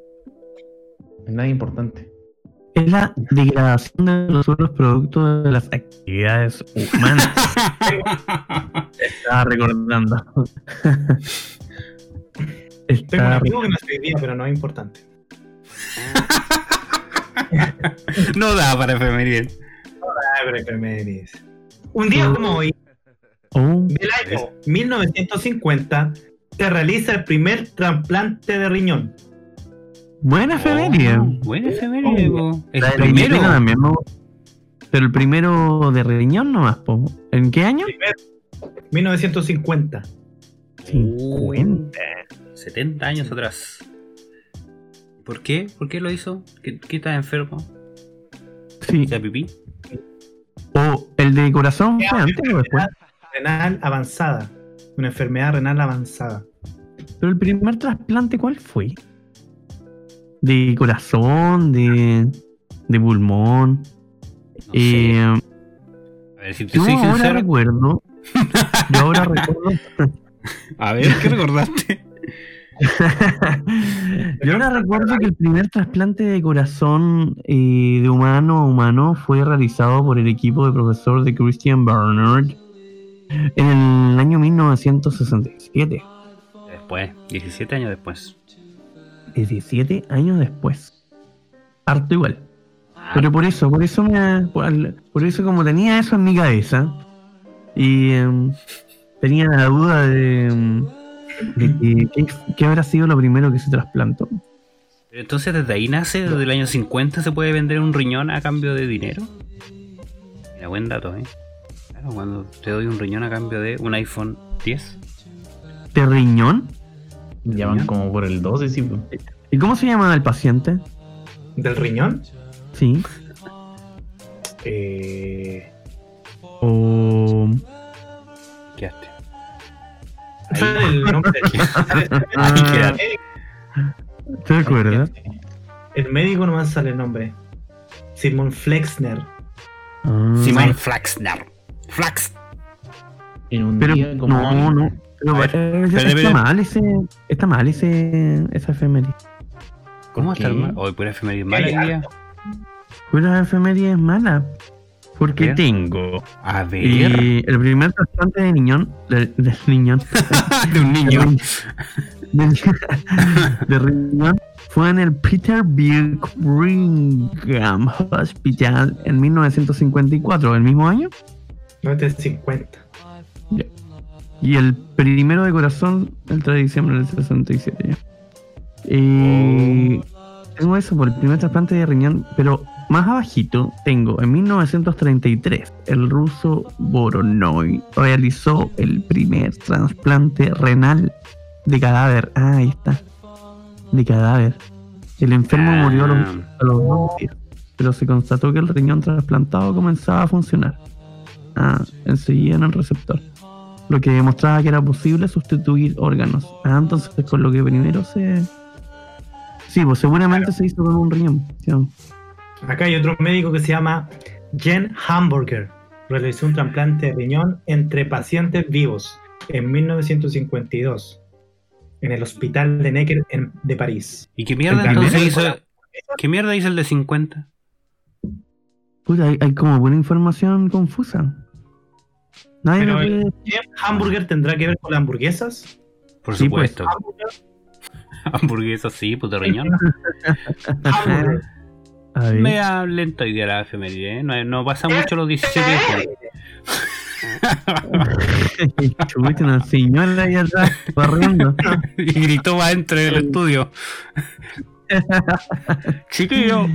S5: Nada importante.
S3: Es la degradación de los suelos producto de las actividades humanas. Estaba recordando.
S4: Tengo un amigo que no sé hoy día, pero no es importante.
S1: no da para efeméride.
S4: Ah, pero efemérides. Un día como hoy,
S3: Oh,
S4: del año 1950, se realiza el primer trasplante de riñón.
S3: buena efeméride.
S1: Oh, buena efeméride. El primero.
S3: también gusta. Pero el primero de riñón nomás, po. ¿En qué año?
S4: 1950.
S3: 50.
S1: 70 años atrás. ¿Por qué? ¿Por qué lo hizo? ¿Qué, qué está enfermo?
S3: Sí.
S1: ¿Se pipí?
S3: O el de corazón fue antes o después.
S4: Renal avanzada. Una enfermedad renal avanzada.
S3: Pero el primer trasplante, ¿cuál fue? ¿De corazón? ¿De, de pulmón?
S1: No sé.
S3: Eh,
S1: A ver, si te
S3: yo
S1: soy
S3: ahora
S1: sincero.
S3: recuerdo. Yo ahora recuerdo.
S1: A ver, ¿qué recordaste?
S3: yo ahora recuerdo que el primer trasplante de corazón eh, de humano a humano fue realizado por el equipo de profesor de Christian Barnard en el año 1967.
S1: Después, 17 años después.
S3: 17 años después. Harto igual. Pero por eso, por eso me, por, por eso como tenía eso en mi cabeza y em, tenía la duda de, de que, qué- qué habrá sido lo primero que se trasplantó.
S1: Pero entonces desde ahí nace, desde el año 50 se puede vender un riñón a cambio de dinero. Mira, buen dato, ¿eh? Claro, cuando te doy un riñón a cambio de un iPhone 10.
S3: ¿De riñón?
S5: Ya van como por el 12, sí. pues.
S3: ¿Y cómo se llama el paciente?
S4: ¿Del riñón?
S3: Sí.
S4: Eh,
S3: O
S1: Quedaste.
S4: Sale el nombre.
S3: Ah. ¿te acuerdas?
S4: el médico nomás sale el nombre. Simon Flexner.
S3: Ah,
S1: Simon Flaxner. Flax.
S5: En un
S3: Pero
S5: día como
S3: no, no. Pero,
S1: A ver, espérate,
S3: está
S1: espérate.
S3: mal ese, está mal ese, esa efeméride.
S1: ¿Cómo
S5: ¿Por
S1: está mal? Hoy pura efeméride mala.
S3: Pura efeméride es mala. Porque
S1: ¿Qué?
S3: tengo
S1: A ver.
S3: Y el primer trasplante de niñón, de, de niñón,
S1: de un niño.
S3: de, de riñón, fue en el Peter Brigham Hospital en 1954, el mismo año.
S4: No es del 50.
S3: Y el primero de corazón, el 3 de diciembre del 67. ya. Y tengo eso por el primer trasplante de riñón, pero más abajito tengo, en 1933, el ruso Voronoi realizó el primer trasplante renal de cadáver. Ah, ahí está. de cadáver. El enfermo
S1: Ah.
S3: murió a los, a los dos días, pero se constató que el riñón trasplantado comenzaba a funcionar. Ah, enseguida en el receptor. Lo que demostraba que era posible sustituir órganos. Ah, entonces con lo que primero se. Sí, pues seguramente se hizo con un riñón. ¿sí?
S4: Acá hay otro médico que se llama Jen Hamburger. Realizó un trasplante de riñón entre pacientes vivos en 1952 en el hospital de Necker en- de París.
S1: ¿Y qué mierda
S3: El
S1: entonces hizo? ¿Qué mierda hizo el de 50?
S3: Puta, hay, hay como buena información confusa. Nadie
S4: Pero
S3: me
S4: el-
S3: puede-
S4: Jen Hamburger tendrá que ver con las hamburguesas.
S1: Por
S3: Sí, pues.
S1: supuesto.
S4: Hamburger,
S1: Hamburguesa sí, puto riñón.
S4: hamburger.
S3: A ver.
S1: Mea lento hoy día la efeméride, ¿eh? No, no pasa mucho los 17 de.
S3: Chucha, una señora ahí atrás, barriendo.
S1: Y gritó va dentro del estudio. Chiquillo.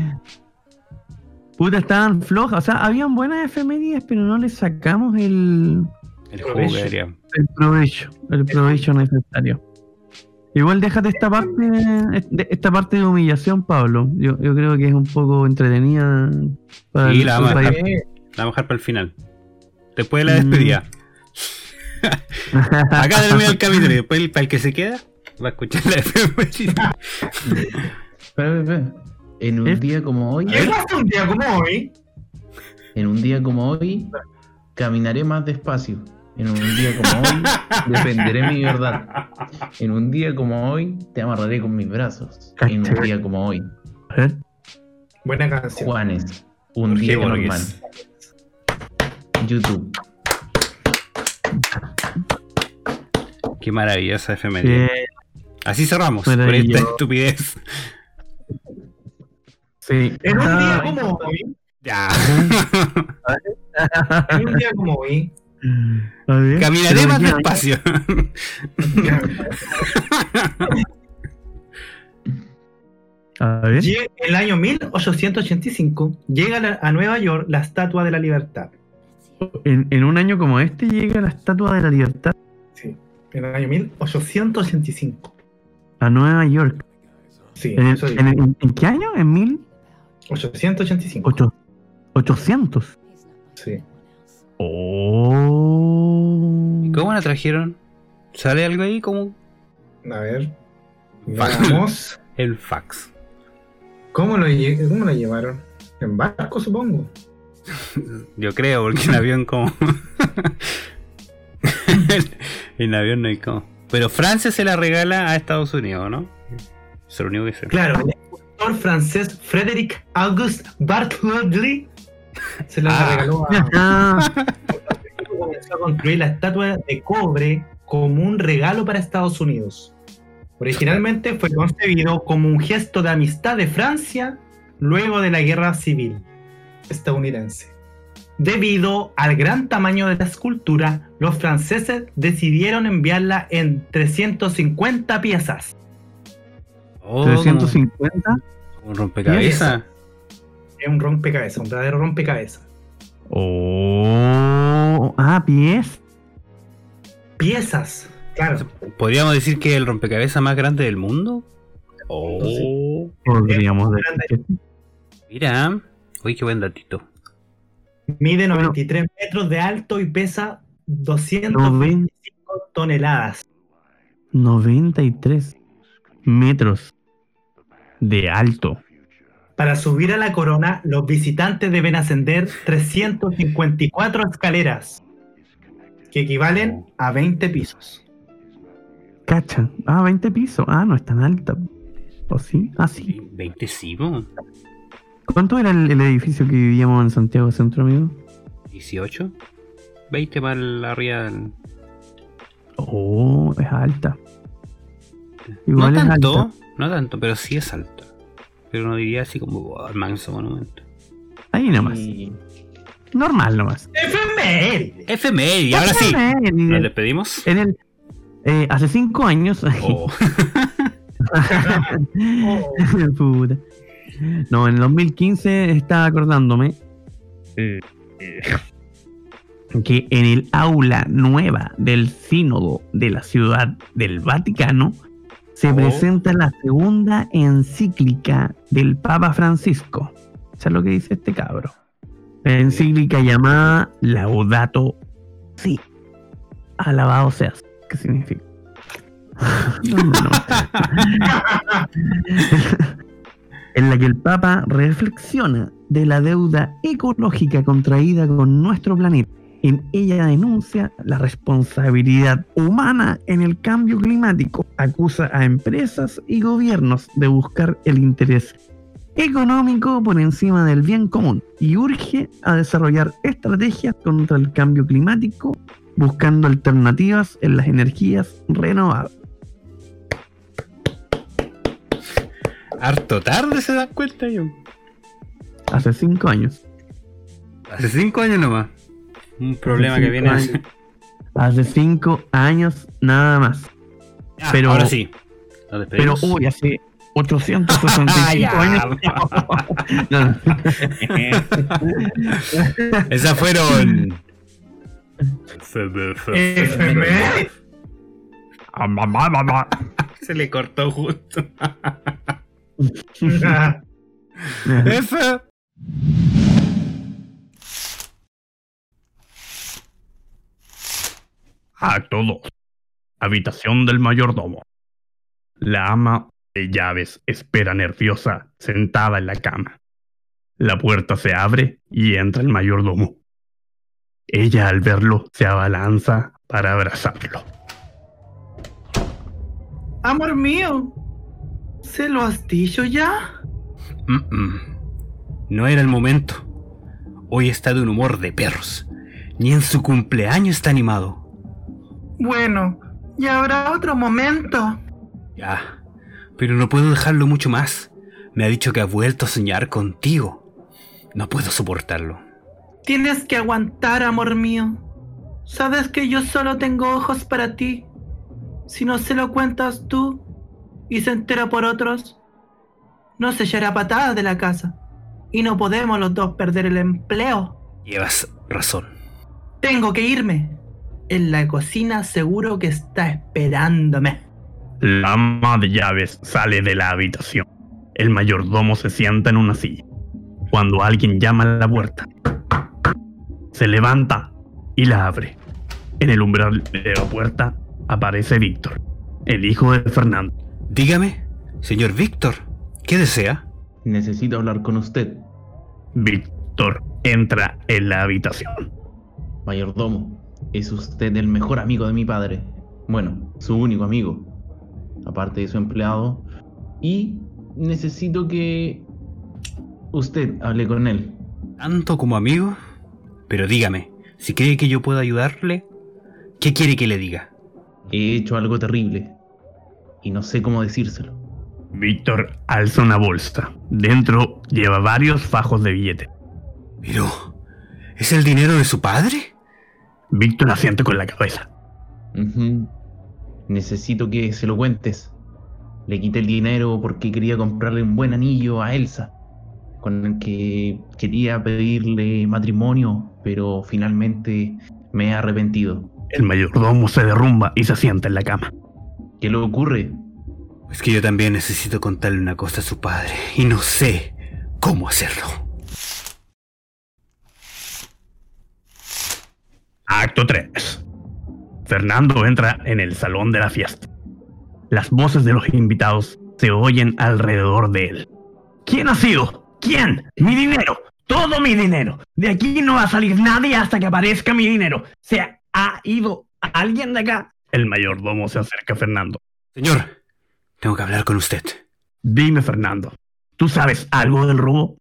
S3: Puta, estaban flojas. O sea, habían buenas efemérides, pero no les sacamos el,
S1: El jugo
S3: el provecho, el provecho necesario. Igual déjate esta parte, de- esta parte de humillación, Pablo. Yo, yo creo que es un poco entretenida para
S1: Sí,
S3: el-
S1: la vamos a
S3: para-
S1: dejar. La vamos a dejar para el final. Después de la despedida. Acá termina el capítulo y después el- para el que se queda va a escuchar la
S5: espera. En un
S3: ¿Eh?
S5: día como hoy,
S4: ¿Qué pasa un día como hoy?
S5: en un día como hoy, caminaré más despacio. En un día como hoy, defenderé mi verdad. En un día como hoy, te amarraré con mis brazos. En un día como hoy,
S3: ver.
S4: Buena canción.
S5: Juanes, un
S1: Jorge
S5: día
S1: Borges.
S5: normal. YouTube.
S1: Qué maravillosa efeméride.
S3: Eh,
S1: Así cerramos con esta estupidez.
S3: sí.
S4: En un día
S3: Ah,
S4: como hoy,
S1: Ya.
S4: en un día como hoy,
S3: ver,
S1: Caminaré más
S3: ya,
S1: despacio.
S3: A ver.
S4: el año 1885 llega a Nueva York la Estatua de la Libertad.
S3: En, en un año como este llega la Estatua de la Libertad
S4: Sí, en el año 1885.
S3: a Nueva York.
S4: Sí,
S3: ¿En, en- qué año? ¿En 1800?
S4: 885.
S3: 800.
S4: Sí.
S3: Oh.
S1: ¿Cómo la trajeron? ¿Sale algo ahí como
S4: A ver.
S1: Fax.
S4: Veamos.
S1: el fax?
S4: ¿Cómo lo, lle- ¿Cómo lo llevaron? En barco, supongo.
S1: Yo creo, porque en avión como... en avión no hay como... Pero Francia se la regala a Estados Unidos, ¿no? Es lo único que sé.
S4: Claro, el escultor francés Frédéric Auguste Bartholdi se la
S1: Ah.
S4: regaló a.
S3: Ah,
S4: comenzó a construir la estatua de cobre como un regalo para Estados Unidos. Originalmente fue concebido como un gesto de amistad de Francia luego de la guerra civil estadounidense. Debido al gran tamaño de la escultura, los franceses decidieron enviarla en 350 piezas.
S1: Oh,
S3: 350.
S1: como Un rompecabezas.
S4: Es un rompecabezas, un verdadero rompecabezas.
S3: Oh. Ah, pies.
S4: Piezas, claro.
S1: ¿Podríamos decir que es el rompecabezas más grande del mundo? Oh,
S3: Podríamos decir.
S1: mira. Uy, qué buen datito.
S4: Mide
S3: Bueno.
S4: 93 metros de alto y pesa 200
S3: Noven-
S4: toneladas.
S3: 93 metros de alto.
S4: Para subir a la corona, los visitantes deben ascender 354 escaleras, que equivalen a 20 pisos.
S3: Cacha. Ah, 20 pisos. Ah, no es tan alta. ¿O sí? Ah, sí.
S1: Sí, 20 sí.
S3: ¿Cuánto era el, el edificio que vivíamos en Santiago Centro, amigo?
S1: 18. 20 para la arriba del...
S3: Oh, es alta.
S1: No
S3: es
S1: tanto,
S3: alta.
S1: no tanto, pero sí es alta. Pero no diría así como wow, el manso monumento.
S3: Ahí nomás.
S5: Y
S3: Normal nomás.
S4: ¡Efeméride!
S1: FMI, ahora sí. ¿Nos despedimos?
S3: En el, eh, hace cinco años.
S1: Oh,
S3: Puta. No, en el 2015 estaba acordándome eh, que en el aula nueva del sínodo de la ciudad del Vaticano se
S1: Oh.
S3: presenta la segunda encíclica del Papa Francisco. ¿Sabes lo que dice este cabro? La encíclica llamada Laudato Si. Alabado seas. ¿Qué significa? No, no, no. en la que el Papa reflexiona de la deuda ecológica contraída con nuestro planeta. En ella denuncia la responsabilidad humana en el cambio climático, acusa a empresas y gobiernos de buscar el interés económico por encima del bien común y urge a desarrollar estrategias contra el cambio climático buscando alternativas en las energías renovables.
S1: Harto tarde se dan cuenta yo.
S3: Hace cinco años.
S1: Hace cinco años nomás. Un problema que viene.
S3: años. Hace cinco años nada más.
S1: Ah,
S3: Pero-
S1: ahora sí.
S3: Pero hoy hace 865
S1: Ya.
S3: años. No, no.
S1: Esas fueron. Se le cortó justo. F.
S6: Acto 2. Habitación del mayordomo. La ama de llaves espera nerviosa, sentada en la cama. La puerta se abre y entra el mayordomo. Ella al verlo se abalanza para abrazarlo.
S4: Amor mío, ¿se lo has dicho ya?
S1: No era el momento. Hoy está de un humor de perros. Ni en su cumpleaños está animado.
S4: Bueno, ya habrá otro momento.
S1: Ya. Pero no puedo dejarlo mucho más. Me ha dicho que ha vuelto a soñar contigo. No puedo soportarlo.
S4: Tienes que aguantar, amor mío. Sabes que yo solo tengo ojos para ti. Si no se lo cuentas tú y se entera por otros, no se echará patadas de la casa. Y no podemos los dos perder el empleo.
S1: Llevas razón.
S4: Tengo que irme. En la cocina seguro que está esperándome.
S6: La ama de llaves sale de la habitación. El mayordomo se sienta en una silla. Cuando alguien llama a la puerta, se levanta y la abre. En el umbral de la puerta aparece Víctor, el hijo de Fernando.
S1: Dígame, señor Víctor, ¿qué desea?
S5: Necesito hablar con usted,
S6: Víctor entra en la habitación.
S5: mayordomo. Es usted el mejor amigo de mi padre. Bueno, su único amigo. Aparte de su empleado. Y necesito que usted hable con él.
S1: ¿Tanto como amigo? Pero dígame, si cree que yo puedo ayudarle, ¿qué quiere que le diga?
S5: He hecho algo terrible. Y no sé cómo decírselo.
S6: Víctor alza una bolsa. Dentro lleva varios fajos de billetes.
S1: Pero, ¿es el dinero de su padre?
S6: Víctor asiente con la cabeza.
S5: Necesito que se lo cuentes. Le quité el dinero porque quería comprarle un buen anillo a Elsa, con el que quería pedirle matrimonio, pero finalmente me he arrepentido.
S6: El mayordomo se derrumba y se sienta en la cama.
S5: ¿Qué le ocurre?
S1: Es que yo también necesito contarle una cosa a su padre y no sé cómo hacerlo.
S6: Acto 3. Fernando entra en el salón de la fiesta. Las voces de los invitados se oyen alrededor de él. ¿Quién ha sido? ¿Quién? Mi dinero. Todo mi dinero. De aquí no va a salir nadie hasta que aparezca mi dinero. ¿Se ha ido alguien de acá? El mayordomo se acerca a Fernando.
S1: Señor, tengo que hablar con usted.
S6: Dime, Fernando, ¿tú sabes algo del robo?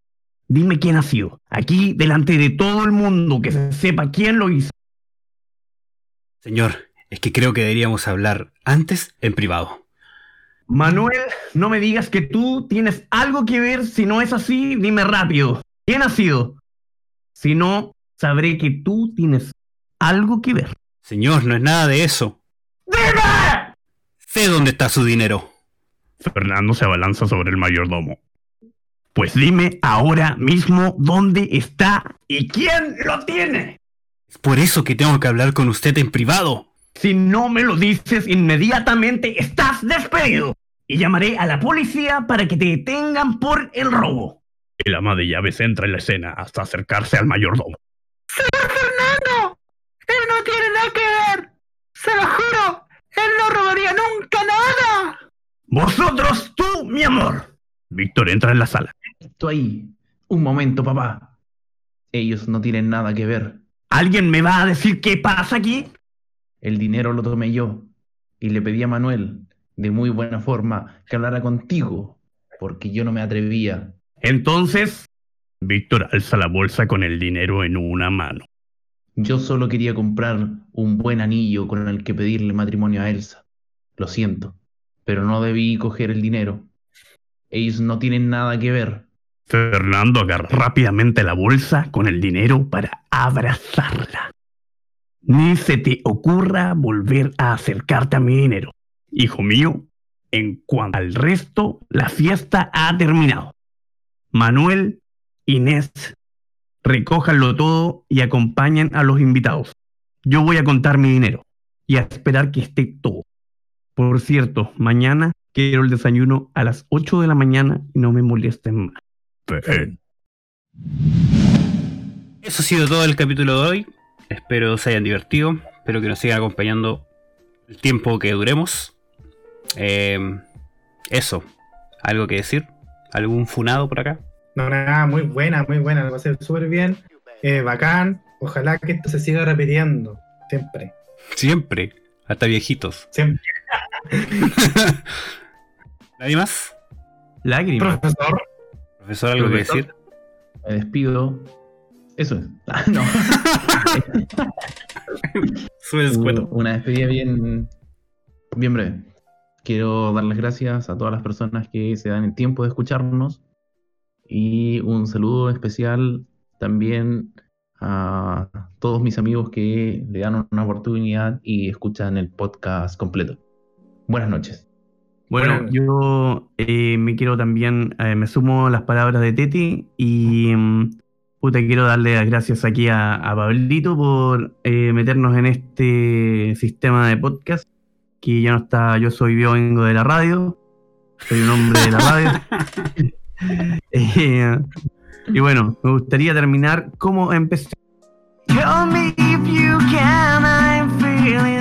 S6: Dime quién ha sido. Aquí, delante de todo el mundo, que se sepa quién lo hizo.
S1: Señor, es que creo que deberíamos hablar antes en privado.
S3: Manuel, no me digas que tú tienes algo que ver. Si no es así, dime rápido. ¿Quién ha sido? Si no, sabré que tú tienes algo que ver.
S1: Señor, no es nada de eso.
S3: ¡Dime!
S1: Sé dónde está su dinero.
S6: Fernando se abalanza sobre el mayordomo. Pues dime ahora mismo dónde está y quién lo tiene.
S1: Es por eso que tengo que hablar con usted en privado.
S3: Si no me lo dices inmediatamente, estás despedido. y llamaré a la policía para que te detengan por el robo.
S6: El ama de llaves entra en la escena hasta acercarse al mayordomo.
S2: ¡Fernando! ¡Él no tiene nada que ver! ¡Se lo juro! ¡Él no robaría nunca nada!
S6: ¡Vosotros, tú, mi amor! Víctor entra en la sala.
S5: Esto ahí. Un momento, papá. Ellos no tienen nada que ver.
S3: ¿Alguien me va a decir qué pasa aquí?
S5: El dinero lo tomé yo y le pedí a Manuel, de muy buena forma, que hablara contigo, porque yo no me atrevía.
S3: Entonces,
S6: Víctor alza la bolsa con el dinero en una mano.
S5: Yo solo quería comprar un buen anillo con el que pedirle matrimonio a Elsa. Lo siento, pero no debí coger el dinero. Ellos no tienen nada que ver.
S6: Fernando agarra rápidamente la bolsa con el dinero para abrazarla.
S3: ni se te ocurra volver a acercarte a mi dinero.
S6: Hijo mío,
S3: En cuanto al resto, la fiesta ha terminado. Manuel, Inés, recójanlo todo y acompañen a los invitados. Yo voy a contar mi dinero y a esperar que esté todo. Por cierto, mañana quiero el desayuno a las 8 de la mañana y no me molesten más.
S6: Fen.
S1: Eso ha sido todo el capítulo de hoy. Espero se hayan divertido. Espero que nos sigan acompañando el tiempo que duremos. Eh, eso. ¿Algo que decir? ¿Algún funado por acá?
S4: No, nada, muy buena, muy buena. Lo pasé súper bien. Eh, bacán. Ojalá que esto se siga repitiendo. Siempre.
S1: Siempre. Hasta viejitos.
S4: Siempre.
S1: ¿Nadie más?
S3: Lágrimas.
S4: Profesor.
S1: ¿Profesor, algo que decir?
S5: Me despido. Eso es. Ah, no. Una despedida bien, bien breve. Quiero dar las gracias a todas las personas que se dan el tiempo de escucharnos y un saludo especial también a todos mis amigos que le dan una oportunidad y escuchan el podcast completo. Buenas noches.
S3: Bueno,
S4: Bueno.
S3: yo eh, me quiero también, eh, me sumo a las palabras de Teti y mm, puta, quiero darle las gracias aquí a, a Pablito por eh, meternos en este sistema de podcast, que ya no está, yo soy, yo vengo de la radio, soy un hombre de la radio. Eh, y bueno, me gustaría terminar como empecé.
S2: Call me if you can, I'm feeling